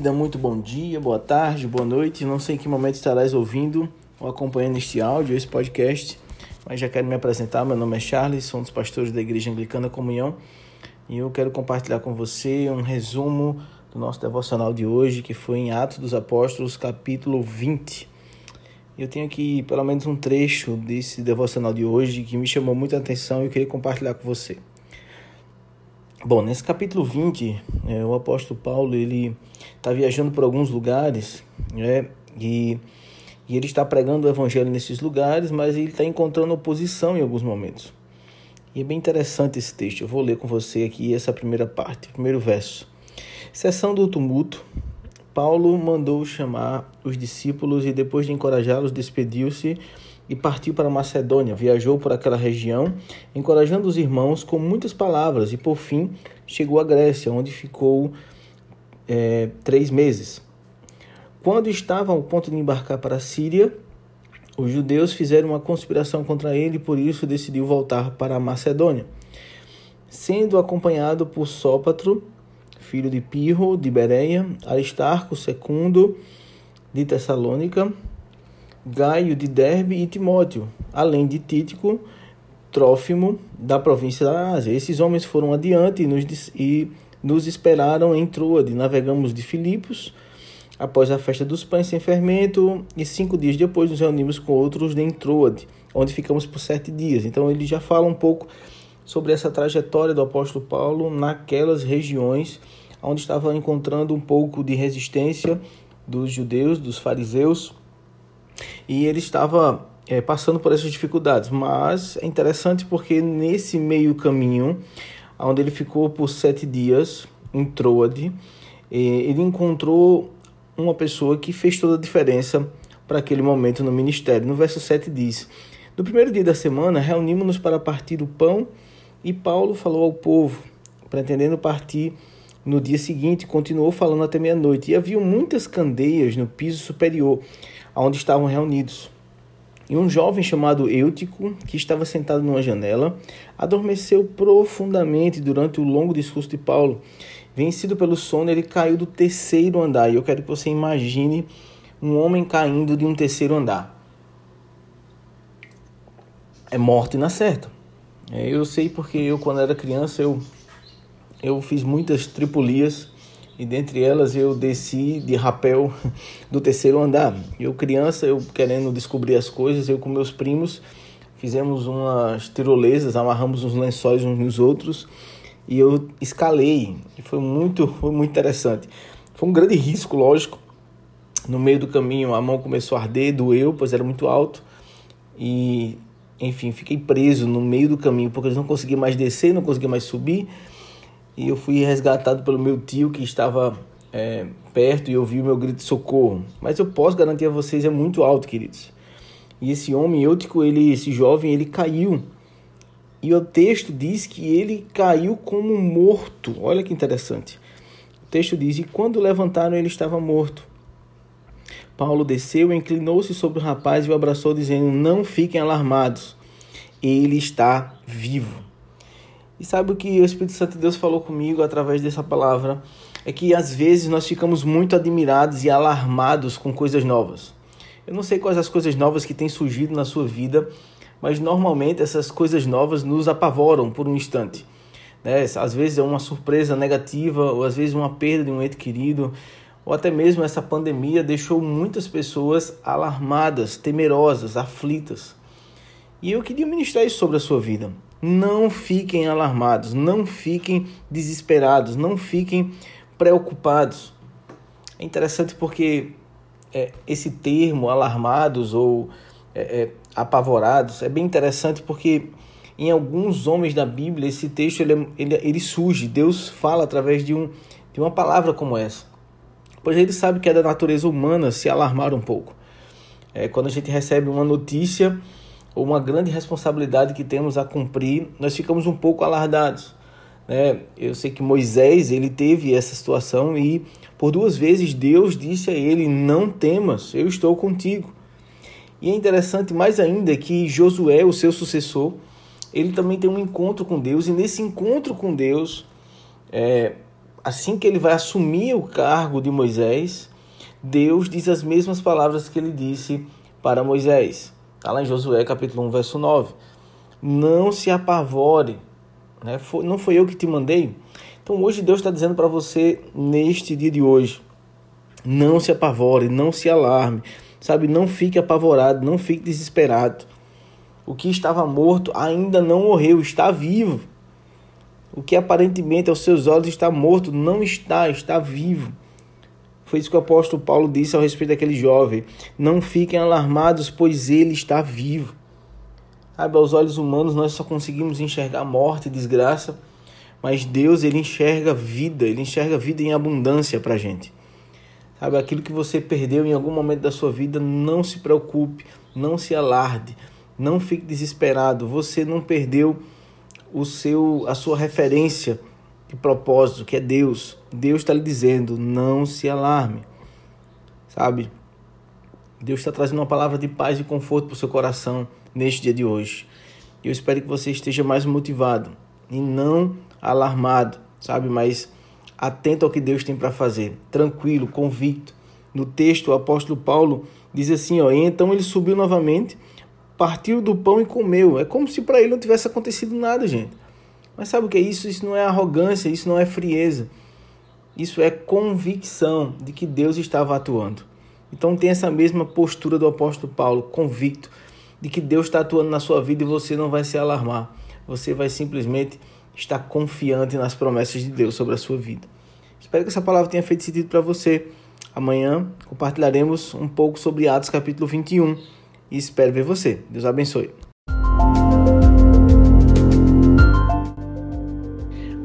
querida, muito bom dia, boa tarde, boa noite. Não sei em que momento estarás ouvindo ou acompanhando este áudio, esse podcast, mas já quero me apresentar. Meu nome é Charles, sou um dos pastores da Igreja Anglicana Comunhão e eu quero compartilhar com você um resumo do nosso devocional de hoje, que foi em Atos dos Apóstolos, capítulo 20. Eu tenho aqui pelo menos um trecho desse devocional de hoje que me chamou muita atenção e eu queria compartilhar com você. Bom, nesse capítulo 20, é, o apóstolo Paulo ele está viajando por alguns lugares né, e, e ele está pregando o evangelho nesses lugares, mas ele está encontrando oposição em alguns momentos. E é bem interessante esse texto. Eu vou ler com você aqui essa primeira parte, primeiro verso. Sessão do tumulto. Paulo mandou chamar os discípulos e depois de encorajá-los despediu-se e partiu para Macedônia. Viajou por aquela região, encorajando os irmãos com muitas palavras, e por fim chegou à Grécia, onde ficou é, três meses. Quando estava ao ponto de embarcar para a Síria, os judeus fizeram uma conspiração contra ele e por isso decidiu voltar para a Macedônia. Sendo acompanhado por Sópatro, filho de Pirro, de Bereia, Aristarco, Secundo, de Tessalônica, Gaio de Derbe e Timóteo, além de Títico, Trófimo, da província da Ásia. Esses homens foram adiante e nos, e nos esperaram em Troade. Navegamos de Filipos após a festa dos pães sem fermento e cinco dias depois nos reunimos com outros em Troade, onde ficamos por sete dias. Então ele já fala um pouco sobre essa trajetória do apóstolo Paulo naquelas regiões onde estava encontrando um pouco de resistência dos judeus, dos fariseus, e ele estava é, passando por essas dificuldades. Mas é interessante porque nesse meio caminho, onde ele ficou por sete dias em Troade, é, ele encontrou uma pessoa que fez toda a diferença para aquele momento no ministério. No verso 7 diz: No primeiro dia da semana, reunimos-nos para partir o pão, e Paulo falou ao povo, pretendendo partir no dia seguinte, continuou falando até meia-noite. E havia muitas candeias no piso superior onde estavam reunidos. E um jovem chamado Eutico, que estava sentado numa janela, adormeceu profundamente durante o longo discurso de Paulo. Vencido pelo sono, ele caiu do terceiro andar. E eu quero que você imagine um homem caindo de um terceiro andar. É morto e na certa. É, eu sei porque eu, quando era criança, eu, eu fiz muitas tripulias e dentre elas eu desci de rapel do terceiro andar. Eu criança, eu querendo descobrir as coisas, eu com meus primos fizemos umas tirolesas, amarramos uns lençóis uns nos outros e eu escalei. Foi muito, foi muito interessante. Foi um grande risco, lógico. No meio do caminho a mão começou a arder, doeu, pois era muito alto. E enfim, fiquei preso no meio do caminho porque eu não conseguia mais descer, não conseguia mais subir e eu fui resgatado pelo meu tio que estava é, perto e ouviu meu grito de socorro. Mas eu posso garantir a vocês, é muito alto, queridos. E esse homem eutico, ele, esse jovem, ele caiu. E o texto diz que ele caiu como morto. Olha que interessante. O texto diz: E quando levantaram, ele estava morto. Paulo desceu, inclinou-se sobre o rapaz e o abraçou, dizendo: Não fiquem alarmados, ele está vivo. E sabe o que o Espírito Santo de Deus falou comigo através dessa palavra? É que às vezes nós ficamos muito admirados e alarmados com coisas novas. Eu não sei quais as coisas novas que têm surgido na sua vida, mas normalmente essas coisas novas nos apavoram por um instante. Né? Às vezes é uma surpresa negativa, ou às vezes uma perda de um ente querido, ou até mesmo essa pandemia deixou muitas pessoas alarmadas, temerosas, aflitas. E eu queria ministrar isso sobre a sua vida. Não fiquem alarmados, não fiquem desesperados, não fiquem preocupados. É interessante porque é, esse termo, alarmados ou é, é, apavorados, é bem interessante porque em alguns homens da Bíblia esse texto ele, ele, ele surge, Deus fala através de, um, de uma palavra como essa. Pois ele sabe que é da natureza humana se alarmar um pouco. É, quando a gente recebe uma notícia ou uma grande responsabilidade que temos a cumprir, nós ficamos um pouco alardados. Né? Eu sei que Moisés ele teve essa situação e por duas vezes Deus disse a ele: Não temas, eu estou contigo. E é interessante mais ainda que Josué, o seu sucessor, ele também tem um encontro com Deus e nesse encontro com Deus, é, assim que ele vai assumir o cargo de Moisés, Deus diz as mesmas palavras que ele disse para Moisés. Está lá em Josué capítulo 1, verso 9. Não se apavore, né? não foi eu que te mandei. Então hoje Deus está dizendo para você, neste dia de hoje, não se apavore, não se alarme, sabe? Não fique apavorado, não fique desesperado. O que estava morto ainda não morreu, está vivo. O que aparentemente aos seus olhos está morto, não está, está vivo. Foi isso que o apóstolo Paulo disse ao respeito daquele jovem. Não fiquem alarmados, pois ele está vivo. Sabe, aos olhos humanos nós só conseguimos enxergar morte e desgraça, mas Deus ele enxerga vida, ele enxerga vida em abundância para gente. Sabe, aquilo que você perdeu em algum momento da sua vida, não se preocupe, não se alarde, não fique desesperado. Você não perdeu o seu, a sua referência de propósito, que é Deus. Deus está lhe dizendo: não se alarme. Sabe? Deus está trazendo uma palavra de paz e conforto para o seu coração neste dia de hoje. Eu espero que você esteja mais motivado e não alarmado, sabe? Mas atento ao que Deus tem para fazer, tranquilo, convicto. No texto, o apóstolo Paulo diz assim: ó, então ele subiu novamente partiu do pão e comeu. É como se para ele não tivesse acontecido nada, gente. Mas sabe o que é isso? Isso não é arrogância, isso não é frieza. Isso é convicção de que Deus estava atuando. Então tem essa mesma postura do apóstolo Paulo, convicto de que Deus está atuando na sua vida e você não vai se alarmar. Você vai simplesmente estar confiante nas promessas de Deus sobre a sua vida. Espero que essa palavra tenha feito sentido para você. Amanhã compartilharemos um pouco sobre Atos capítulo 21 e espero ver você. Deus abençoe.